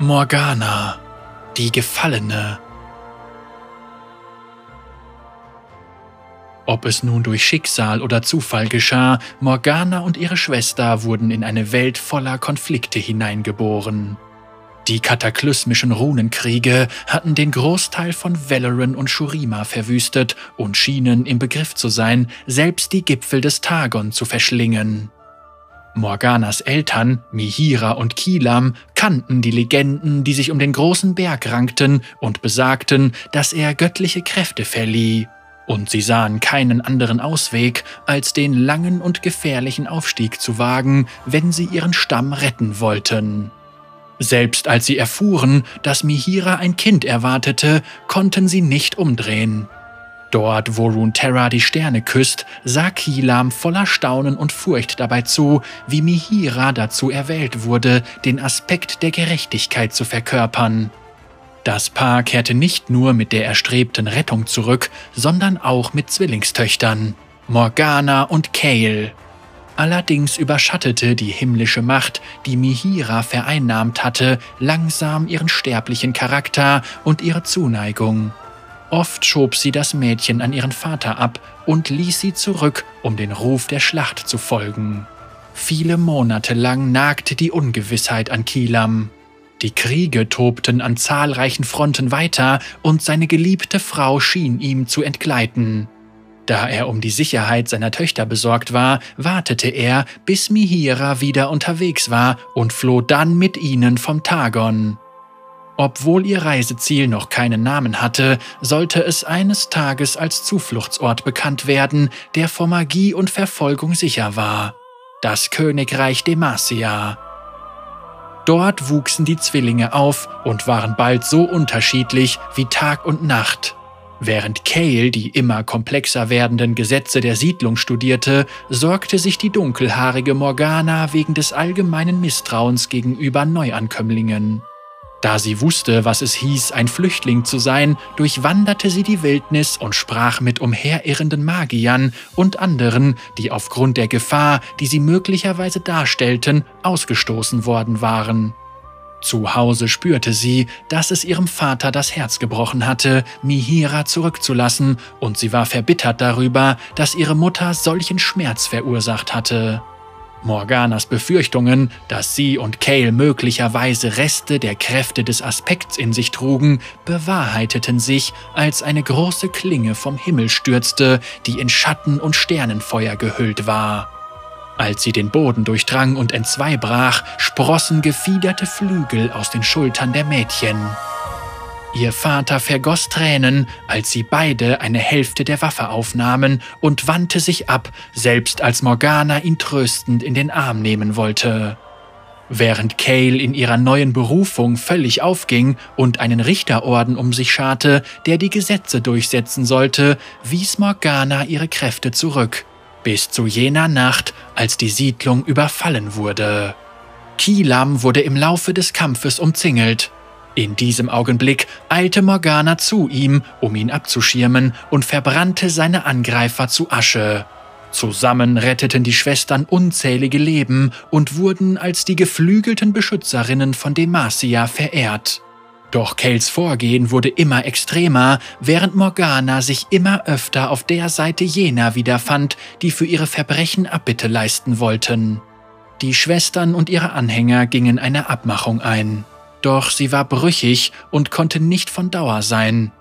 Morgana, die Gefallene. Ob es nun durch Schicksal oder Zufall geschah, Morgana und ihre Schwester wurden in eine Welt voller Konflikte hineingeboren. Die kataklysmischen Runenkriege hatten den Großteil von Valoran und Shurima verwüstet und schienen im Begriff zu sein, selbst die Gipfel des Tagon zu verschlingen. Morganas Eltern, Mihira und Kilam, kannten die Legenden, die sich um den großen Berg rankten und besagten, dass er göttliche Kräfte verlieh und sie sahen keinen anderen Ausweg, als den langen und gefährlichen Aufstieg zu wagen, wenn sie ihren Stamm retten wollten. Selbst als sie erfuhren, dass Mihira ein Kind erwartete, konnten sie nicht umdrehen. Dort, wo Runeterra die Sterne küsst, sah Kilam voller Staunen und Furcht dabei zu, wie Mihira dazu erwählt wurde, den Aspekt der Gerechtigkeit zu verkörpern. Das Paar kehrte nicht nur mit der erstrebten Rettung zurück, sondern auch mit Zwillingstöchtern, Morgana und Kale. Allerdings überschattete die himmlische Macht, die Mihira vereinnahmt hatte, langsam ihren sterblichen Charakter und ihre Zuneigung. Oft schob sie das Mädchen an ihren Vater ab und ließ sie zurück, um den Ruf der Schlacht zu folgen. Viele Monate lang nagte die Ungewissheit an Kilam. Die Kriege tobten an zahlreichen Fronten weiter und seine geliebte Frau schien ihm zu entgleiten. Da er um die Sicherheit seiner Töchter besorgt war, wartete er, bis Mihira wieder unterwegs war und floh dann mit ihnen vom Tagon. Obwohl ihr Reiseziel noch keinen Namen hatte, sollte es eines Tages als Zufluchtsort bekannt werden, der vor Magie und Verfolgung sicher war. Das Königreich Demacia. Dort wuchsen die Zwillinge auf und waren bald so unterschiedlich wie Tag und Nacht. Während Cale die immer komplexer werdenden Gesetze der Siedlung studierte, sorgte sich die dunkelhaarige Morgana wegen des allgemeinen Misstrauens gegenüber Neuankömmlingen. Da sie wusste, was es hieß, ein Flüchtling zu sein, durchwanderte sie die Wildnis und sprach mit umherirrenden Magiern und anderen, die aufgrund der Gefahr, die sie möglicherweise darstellten, ausgestoßen worden waren. Zu Hause spürte sie, dass es ihrem Vater das Herz gebrochen hatte, Mihira zurückzulassen, und sie war verbittert darüber, dass ihre Mutter solchen Schmerz verursacht hatte. Morganas Befürchtungen, dass sie und Cale möglicherweise Reste der Kräfte des Aspekts in sich trugen, bewahrheiteten sich, als eine große Klinge vom Himmel stürzte, die in Schatten und Sternenfeuer gehüllt war. Als sie den Boden durchdrang und entzweibrach, sprossen gefiederte Flügel aus den Schultern der Mädchen. Ihr Vater vergoss Tränen, als sie beide eine Hälfte der Waffe aufnahmen und wandte sich ab, selbst als Morgana ihn tröstend in den Arm nehmen wollte. Während Cale in ihrer neuen Berufung völlig aufging und einen Richterorden um sich scharte, der die Gesetze durchsetzen sollte, wies Morgana ihre Kräfte zurück, bis zu jener Nacht, als die Siedlung überfallen wurde. Kilam wurde im Laufe des Kampfes umzingelt, in diesem Augenblick eilte Morgana zu ihm, um ihn abzuschirmen, und verbrannte seine Angreifer zu Asche. Zusammen retteten die Schwestern unzählige Leben und wurden als die geflügelten Beschützerinnen von Demacia verehrt. Doch Kales Vorgehen wurde immer extremer, während Morgana sich immer öfter auf der Seite jener wiederfand, die für ihre Verbrechen Abbitte leisten wollten. Die Schwestern und ihre Anhänger gingen eine Abmachung ein. Doch sie war brüchig und konnte nicht von Dauer sein.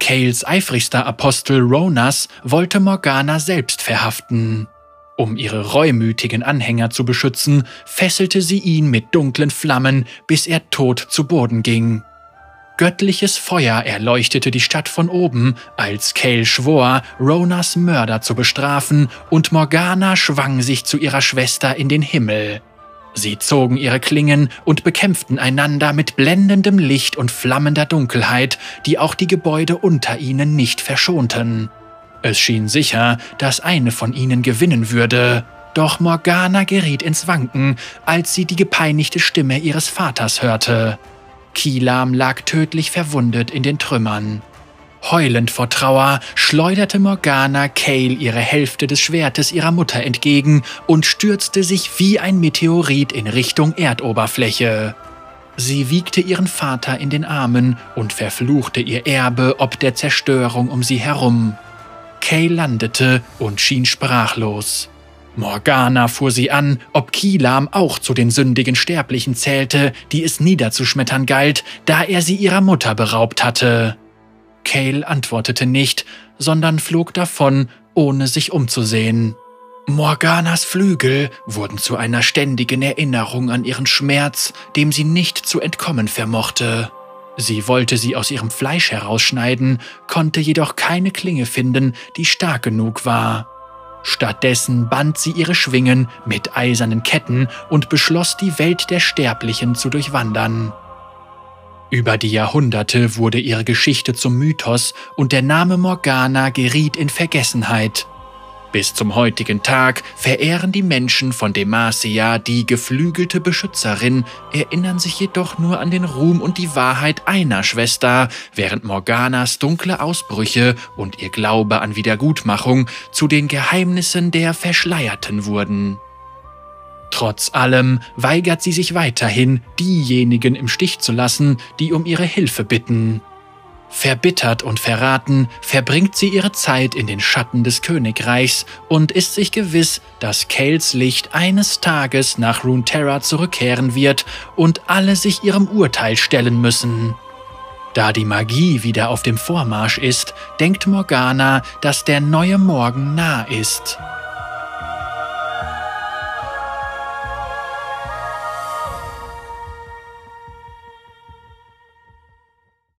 Cales eifrigster Apostel Ronas wollte Morgana selbst verhaften. Um ihre reumütigen Anhänger zu beschützen, fesselte sie ihn mit dunklen Flammen, bis er tot zu Boden ging. Göttliches Feuer erleuchtete die Stadt von oben, als Cale schwor, Ronas Mörder zu bestrafen, und Morgana schwang sich zu ihrer Schwester in den Himmel. Sie zogen ihre Klingen und bekämpften einander mit blendendem Licht und flammender Dunkelheit, die auch die Gebäude unter ihnen nicht verschonten. Es schien sicher, dass eine von ihnen gewinnen würde, doch Morgana geriet ins Wanken, als sie die gepeinigte Stimme ihres Vaters hörte. Kilam lag tödlich verwundet in den Trümmern. Heulend vor Trauer schleuderte Morgana Cale ihre Hälfte des Schwertes ihrer Mutter entgegen und stürzte sich wie ein Meteorit in Richtung Erdoberfläche. Sie wiegte ihren Vater in den Armen und verfluchte ihr Erbe ob der Zerstörung um sie herum. Kay landete und schien sprachlos. Morgana fuhr sie an, ob Kilam auch zu den sündigen Sterblichen zählte, die es niederzuschmettern galt, da er sie ihrer Mutter beraubt hatte. Cale antwortete nicht, sondern flog davon, ohne sich umzusehen. Morganas Flügel wurden zu einer ständigen Erinnerung an ihren Schmerz, dem sie nicht zu entkommen vermochte. Sie wollte sie aus ihrem Fleisch herausschneiden, konnte jedoch keine Klinge finden, die stark genug war. Stattdessen band sie ihre Schwingen mit eisernen Ketten und beschloss, die Welt der Sterblichen zu durchwandern. Über die Jahrhunderte wurde ihre Geschichte zum Mythos und der Name Morgana geriet in Vergessenheit. Bis zum heutigen Tag verehren die Menschen von Demacia die geflügelte Beschützerin, erinnern sich jedoch nur an den Ruhm und die Wahrheit einer Schwester, während Morganas dunkle Ausbrüche und ihr Glaube an Wiedergutmachung zu den Geheimnissen der Verschleierten wurden. Trotz allem weigert sie sich weiterhin, diejenigen im Stich zu lassen, die um ihre Hilfe bitten. Verbittert und verraten verbringt sie ihre Zeit in den Schatten des Königreichs und ist sich gewiss, dass Kales Licht eines Tages nach Runeterra zurückkehren wird und alle sich ihrem Urteil stellen müssen. Da die Magie wieder auf dem Vormarsch ist, denkt Morgana, dass der neue Morgen nah ist.